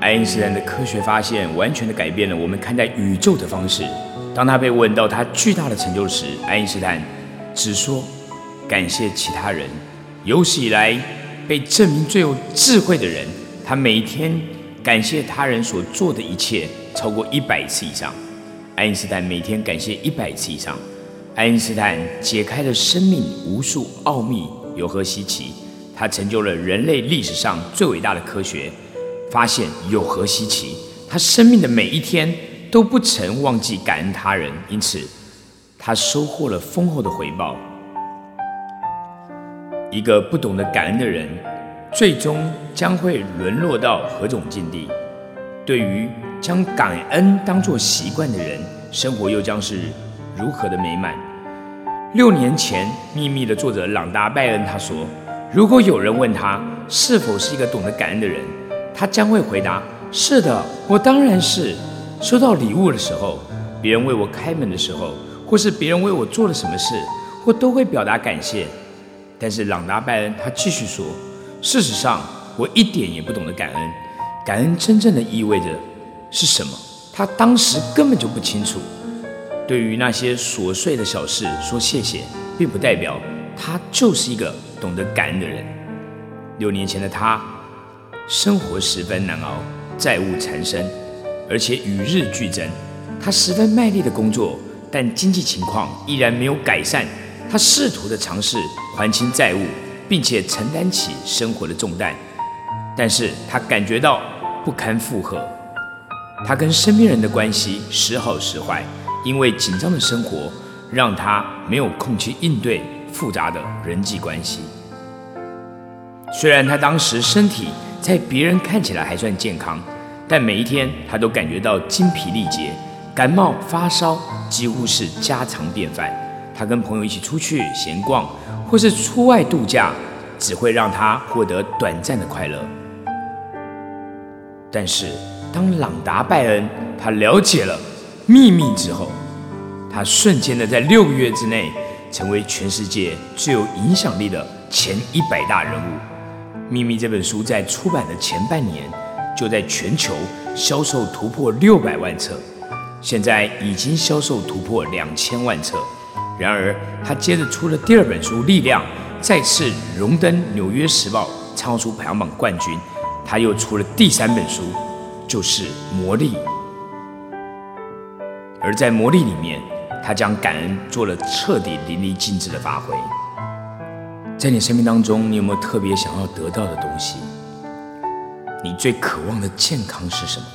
爱因斯坦的科学发现完全的改变了我们看待宇宙的方式。当他被问到他巨大的成就时，爱因斯坦只说感谢其他人。有史以来被证明最有智慧的人，他每天感谢他人所做的一切超过一百次以上。爱因斯坦每天感谢一百次以上。爱因斯坦解开了生命无数奥秘，有何稀奇？他成就了人类历史上最伟大的科学发现，有何稀奇？他生命的每一天都不曾忘记感恩他人，因此他收获了丰厚的回报。一个不懂得感恩的人，最终将会沦落到何种境地？对于将感恩当作习惯的人，生活又将是如何的美满？六年前，《秘密》的作者朗达·拜恩他说。如果有人问他是否是一个懂得感恩的人，他将会回答：“是的，我当然是。”收到礼物的时候，别人为我开门的时候，或是别人为我做了什么事，我都会表达感谢。但是朗达·拜恩他继续说：“事实上，我一点也不懂得感恩。感恩真正的意味着是什么？他当时根本就不清楚。对于那些琐碎的小事说谢谢，并不代表他就是一个。”懂得感恩的人，六年前的他，生活十分难熬，债务缠身，而且与日俱增。他十分卖力的工作，但经济情况依然没有改善。他试图的尝试还清债务，并且承担起生活的重担，但是他感觉到不堪负荷。他跟身边人的关系时好时坏，因为紧张的生活让他没有空去应对。复杂的人际关系。虽然他当时身体在别人看起来还算健康，但每一天他都感觉到精疲力竭，感冒发烧几乎是家常便饭。他跟朋友一起出去闲逛，或是出外度假，只会让他获得短暂的快乐。但是当朗达·拜恩他了解了秘密之后，他瞬间的在六个月之内。成为全世界最有影响力的前一百大人物，《秘密》这本书在出版的前半年就在全球销售突破六百万册，现在已经销售突破两千万册。然而，他接着出了第二本书《力量》，再次荣登《纽约时报》畅销书排行榜冠军。他又出了第三本书，就是《魔力》，而在《魔力》里面。他将感恩做了彻底淋漓尽致的发挥。在你生命当中，你有没有特别想要得到的东西？你最渴望的健康是什么？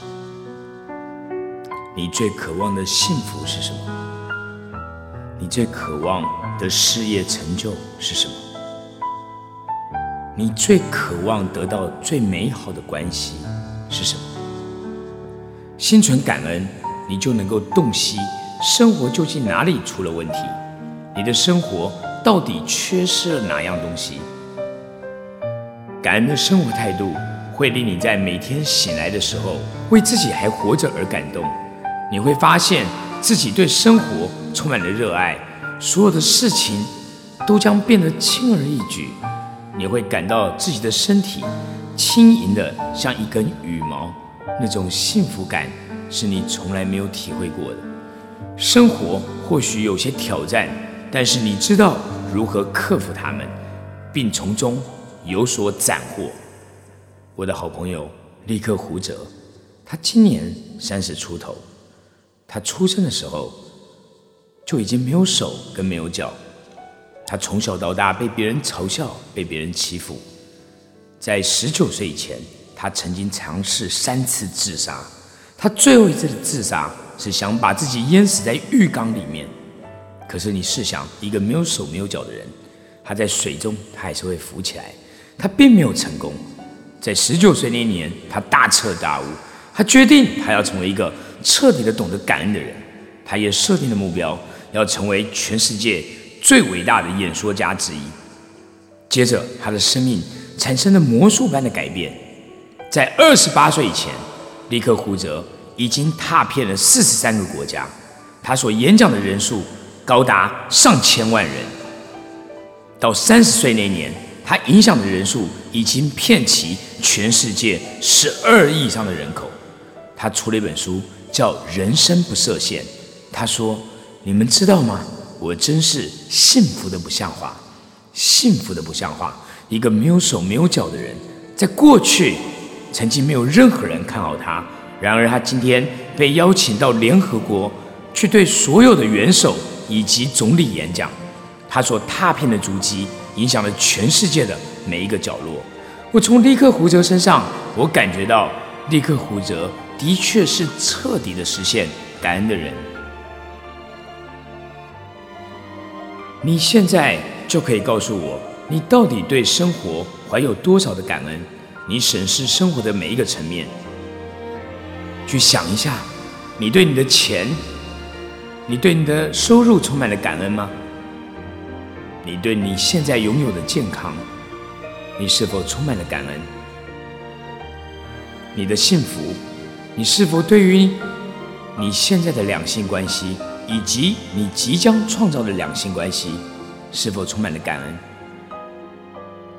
你最渴望的幸福是什么？你最渴望的事业成就是什么？你最渴望得到最美好的关系是什么？心存感恩，你就能够洞悉。生活究竟哪里出了问题？你的生活到底缺失了哪样东西？感恩的生活态度会令你在每天醒来的时候为自己还活着而感动。你会发现自己对生活充满了热爱，所有的事情都将变得轻而易举。你会感到自己的身体轻盈的像一根羽毛，那种幸福感是你从来没有体会过的。生活或许有些挑战，但是你知道如何克服它们，并从中有所斩获。我的好朋友立克胡哲，他今年三十出头，他出生的时候就已经没有手跟没有脚。他从小到大被别人嘲笑，被别人欺负。在十九岁以前，他曾经尝试三次自杀。他最后一次的自杀。是想把自己淹死在浴缸里面，可是你试想，一个没有手没有脚的人，他在水中他还是会浮起来，他并没有成功。在十九岁那年，他大彻大悟，他决定他要成为一个彻底的懂得感恩的人。他也设定了目标，要成为全世界最伟大的演说家之一。接着，他的生命产生了魔术般的改变。在二十八岁以前，立刻胡哲。已经踏遍了四十三个国家，他所演讲的人数高达上千万人。到三十岁那年，他影响的人数已经遍及全世界十二亿以上的人口。他出了一本书，叫《人生不设限》。他说：“你们知道吗？我真是幸福的不像话，幸福的不像话。一个没有手没有脚的人，在过去曾经没有任何人看好他，然而他今天被邀请到联合国去对所有的元首以及总理演讲。他所踏遍的足迹，影响了全世界的每一个角落。我从利克胡哲身上，我感觉到利克胡哲的确是彻底的实现感恩的人。”你现在就可以告诉我，你到底对生活怀有多少的感恩？你审视生活的每一个层面，去想一下，你对你的钱，你对你的收入充满了感恩吗？你对你现在拥有的健康，你是否充满了感恩？你的幸福，你是否对于你现在的两性关系？以及你即将创造的两性关系，是否充满了感恩？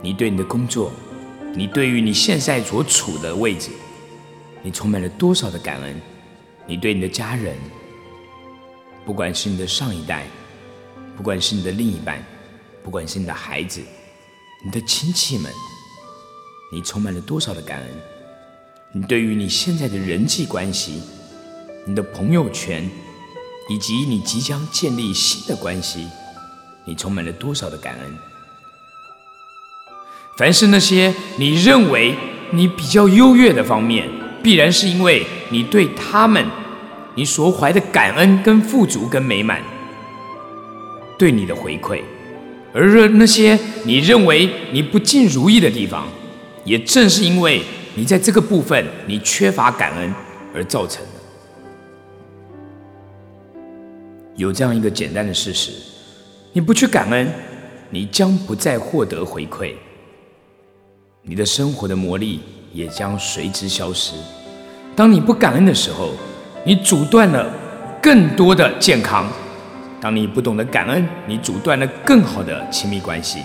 你对你的工作，你对于你现在所处的位置，你充满了多少的感恩？你对你的家人，不管是你的上一代，不管是你的另一半，不管是你的孩子，你的亲戚们，你充满了多少的感恩？你对于你现在的人际关系，你的朋友圈？以及你即将建立新的关系，你充满了多少的感恩？凡是那些你认为你比较优越的方面，必然是因为你对他们你所怀的感恩、跟富足、跟美满，对你的回馈；而那些你认为你不尽如意的地方，也正是因为你在这个部分你缺乏感恩而造成的。有这样一个简单的事实：你不去感恩，你将不再获得回馈，你的生活的魔力也将随之消失。当你不感恩的时候，你阻断了更多的健康；当你不懂得感恩，你阻断了更好的亲密关系；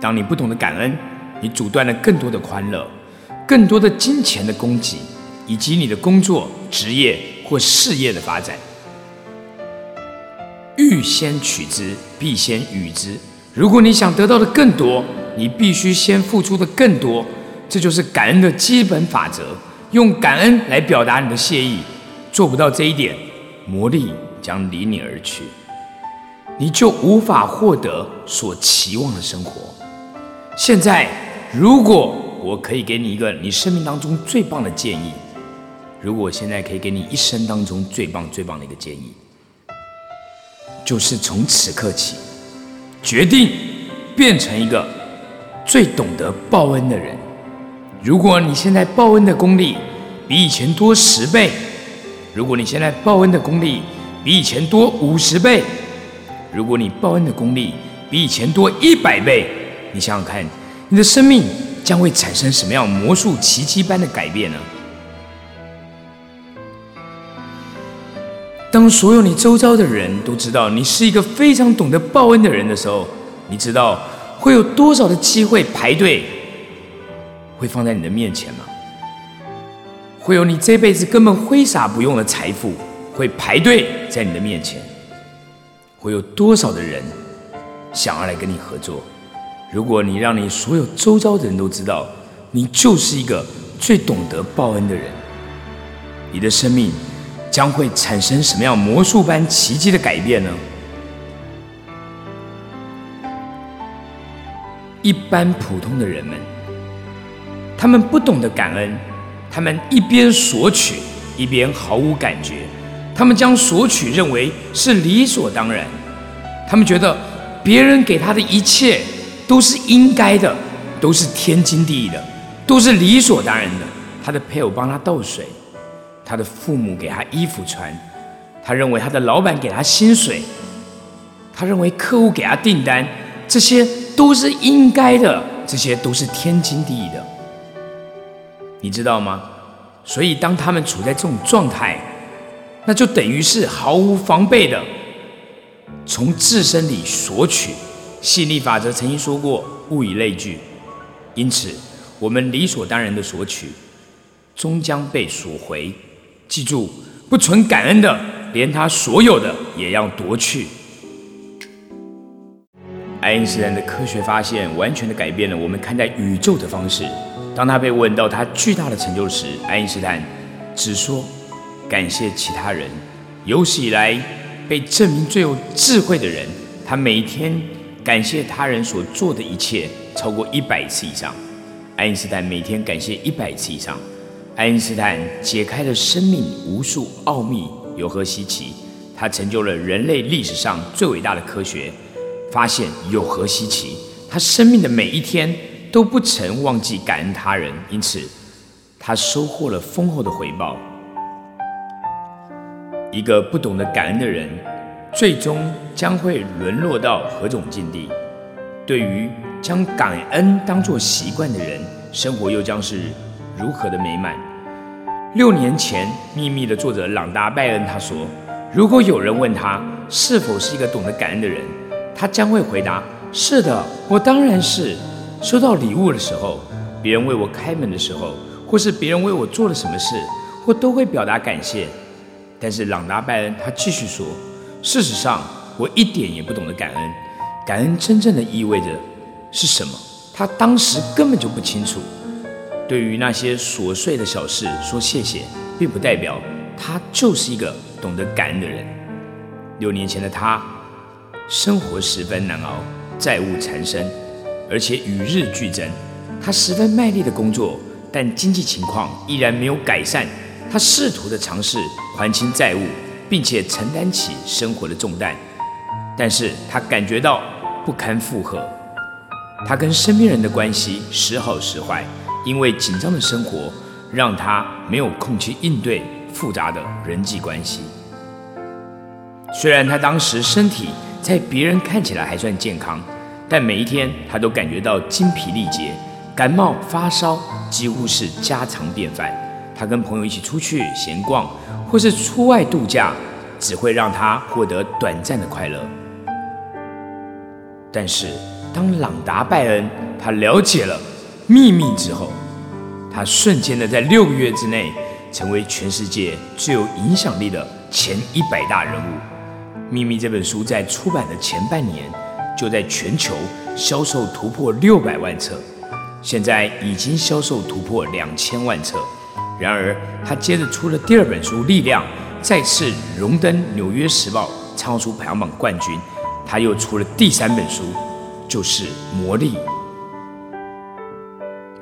当你不懂得感恩，你阻断了更多的欢乐、更多的金钱的供给，以及你的工作、职业或事业的发展。欲先取之，必先予之。如果你想得到的更多，你必须先付出的更多。这就是感恩的基本法则。用感恩来表达你的谢意，做不到这一点，魔力将离你而去，你就无法获得所期望的生活。现在，如果我可以给你一个你生命当中最棒的建议，如果我现在可以给你一生当中最棒最棒的一个建议。就是从此刻起，决定变成一个最懂得报恩的人。如果你现在报恩的功力比以前多十倍，如果你现在报恩的功力比以前多五十倍，如果你报恩的功力比以前多一百倍，你想想看，你的生命将会产生什么样魔术奇迹般的改变呢？当所有你周遭的人都知道你是一个非常懂得报恩的人的时候，你知道会有多少的机会排队会放在你的面前吗？会有你这辈子根本挥洒不用的财富会排队在你的面前？会有多少的人想要来跟你合作？如果你让你所有周遭的人都知道你就是一个最懂得报恩的人，你的生命。将会产生什么样魔术般奇迹的改变呢？一般普通的人们，他们不懂得感恩，他们一边索取，一边毫无感觉，他们将索取认为是理所当然，他们觉得别人给他的一切都是应该的，都是天经地义的，都是理所当然的。他的配偶帮他倒水。他的父母给他衣服穿，他认为他的老板给他薪水，他认为客户给他订单，这些都是应该的，这些都是天经地义的，你知道吗？所以当他们处在这种状态，那就等于是毫无防备的从自身里索取，吸引力法则曾经说过“物以类聚”，因此我们理所当然的索取，终将被索回。记住，不存感恩的，连他所有的也要夺去。爱因斯坦的科学发现完全的改变了我们看待宇宙的方式。当他被问到他巨大的成就时，爱因斯坦只说感谢其他人。有史以来被证明最有智慧的人，他每天感谢他人所做的一切超过一百次以上。爱因斯坦每天感谢一百次以上。爱因斯坦解开了生命无数奥秘，有何稀奇？他成就了人类历史上最伟大的科学发现，有何稀奇？他生命的每一天都不曾忘记感恩他人，因此他收获了丰厚的回报。一个不懂得感恩的人，最终将会沦落到何种境地？对于将感恩当作习惯的人，生活又将是如何的美满？六年前，《秘密》的作者朗达·拜恩他说：“如果有人问他是否是一个懂得感恩的人，他将会回答：是的，我当然是。收到礼物的时候，别人为我开门的时候，或是别人为我做了什么事，我都会表达感谢。但是，朗达·拜恩他继续说：事实上，我一点也不懂得感恩。感恩真正的意味着是什么？他当时根本就不清楚。”对于那些琐碎的小事说谢谢，并不代表他就是一个懂得感恩的人。六年前的他，生活十分难熬，债务缠身，而且与日俱增。他十分卖力的工作，但经济情况依然没有改善。他试图的尝试还清债务，并且承担起生活的重担，但是他感觉到不堪负荷。他跟身边人的关系时好时坏。因为紧张的生活，让他没有空去应对复杂的人际关系。虽然他当时身体在别人看起来还算健康，但每一天他都感觉到精疲力竭，感冒发烧几乎是家常便饭。他跟朋友一起出去闲逛，或是出外度假，只会让他获得短暂的快乐。但是当朗达·拜恩他了解了。秘密之后，他瞬间的在六个月之内成为全世界最有影响力的前一百大人物。秘密这本书在出版的前半年就在全球销售突破六百万册，现在已经销售突破两千万册。然而，他接着出了第二本书《力量》，再次荣登《纽约时报》畅销书排行榜冠军。他又出了第三本书，就是《魔力》。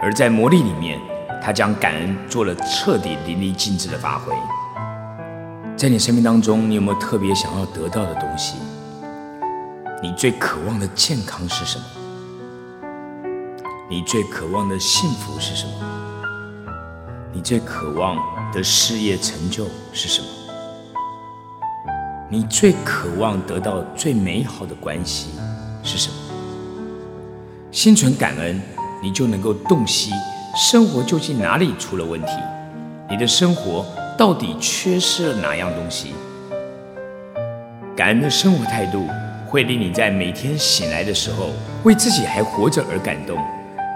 而在魔力里面，他将感恩做了彻底淋漓尽致的发挥。在你生命当中，你有没有特别想要得到的东西？你最渴望的健康是什么？你最渴望的幸福是什么？你最渴望的事业成就是什么？你最渴望得到最美好的关系是什么？心存感恩。你就能够洞悉生活究竟哪里出了问题，你的生活到底缺失了哪样东西？感恩的生活态度会令你在每天醒来的时候为自己还活着而感动。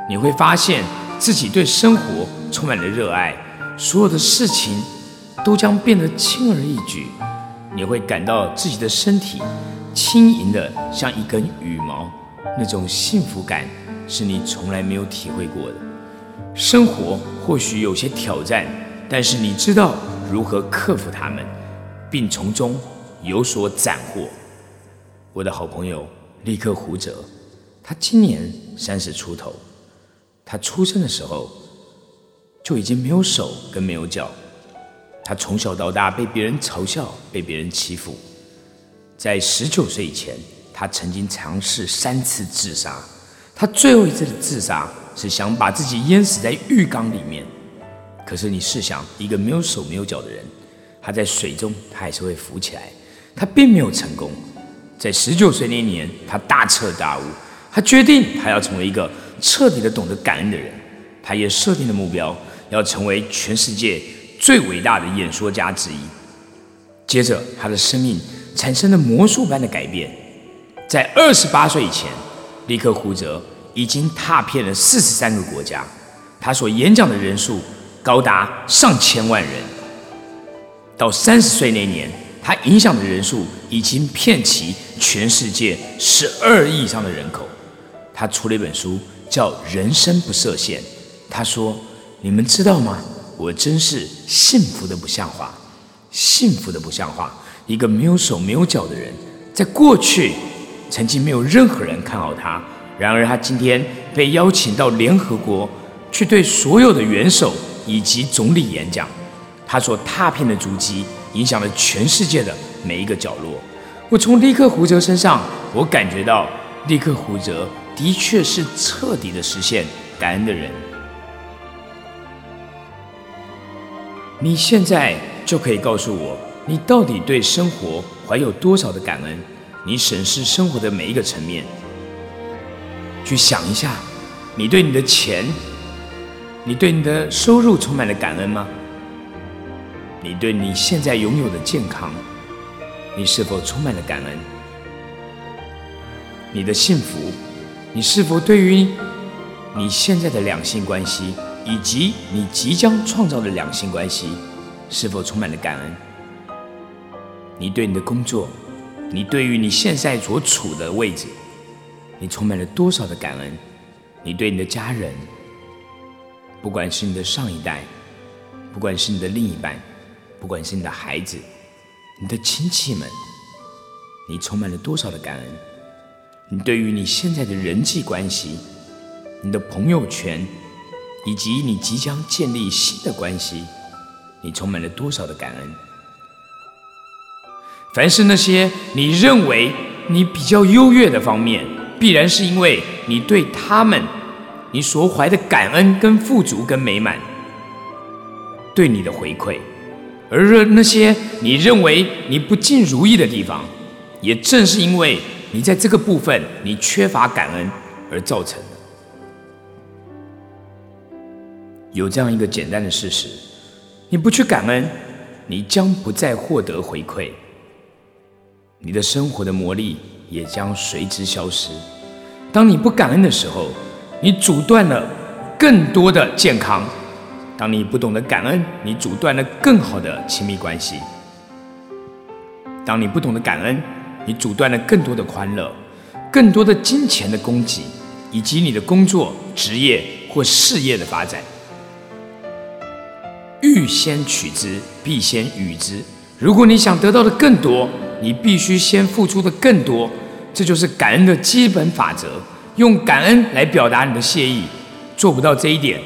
你会发现自己对生活充满了热爱，所有的事情都将变得轻而易举。你会感到自己的身体轻盈的像一根羽毛，那种幸福感。是你从来没有体会过的。生活或许有些挑战，但是你知道如何克服它们，并从中有所斩获。我的好朋友立克胡哲，他今年三十出头。他出生的时候就已经没有手跟没有脚。他从小到大被别人嘲笑，被别人欺负。在十九岁以前，他曾经尝试三次自杀。他最后一次的自杀是想把自己淹死在浴缸里面。可是你试想，一个没有手没有脚的人，他在水中他还是会浮起来。他并没有成功。在十九岁那年，他大彻大悟，他决定他要成为一个彻底的懂得感恩的人。他也设定了目标，要成为全世界最伟大的演说家之一。接着，他的生命产生了魔术般的改变。在二十八岁以前。利克胡泽已经踏遍了四十三个国家，他所演讲的人数高达上千万人。到三十岁那年，他影响的人数已经遍及全世界十二亿以上的人口。他出了一本书，叫《人生不设限》。他说：“你们知道吗？我真是幸福的不像话，幸福的不像话。一个没有手没有脚的人，在过去曾经没有任何人看好他。然而，他今天被邀请到联合国去对所有的元首以及总理演讲。他所踏遍的足迹，影响了全世界的每一个角落。我从利克胡哲身上，我感觉到利克胡哲的确是彻底的实现感恩的人。”你现在就可以告诉我，你到底对生活怀有多少的感恩？你审视生活的每一个层面，去想一下，你对你的钱，你对你的收入充满了感恩吗？你对你现在拥有的健康，你是否充满了感恩？你的幸福，你是否对于你现在的两性关系？以及你即将创造的两性关系，是否充满了感恩？你对你的工作，你对于你现在所处的位置，你充满了多少的感恩？你对你的家人，不管是你的上一代，不管是你的另一半，不管是你的孩子，你的亲戚们，你充满了多少的感恩？你对于你现在的人际关系，你的朋友圈？以及你即将建立新的关系，你充满了多少的感恩？凡是那些你认为你比较优越的方面，必然是因为你对他们，你所怀的感恩跟富足跟美满，对你的回馈；而那些你认为你不尽如意的地方，也正是因为你在这个部分你缺乏感恩而造成的。有这样一个简单的事实：你不去感恩，你将不再获得回馈，你的生活的魔力也将随之消失。当你不感恩的时候，你阻断了更多的健康；当你不懂得感恩，你阻断了更好的亲密关系；当你不懂得感恩，你阻断了更多的欢乐、更多的金钱的供给，以及你的工作、职业或事业的发展。欲先取之，必先予之。如果你想得到的更多，你必须先付出的更多。这就是感恩的基本法则。用感恩来表达你的谢意，做不到这一点，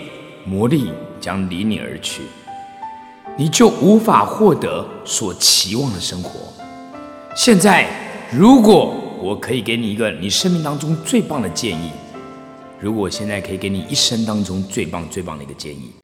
魔力将离你而去，你就无法获得所期望的生活。现在，如果我可以给你一个你生命当中最棒的建议，如果我现在可以给你一生当中最棒最棒的一个建议。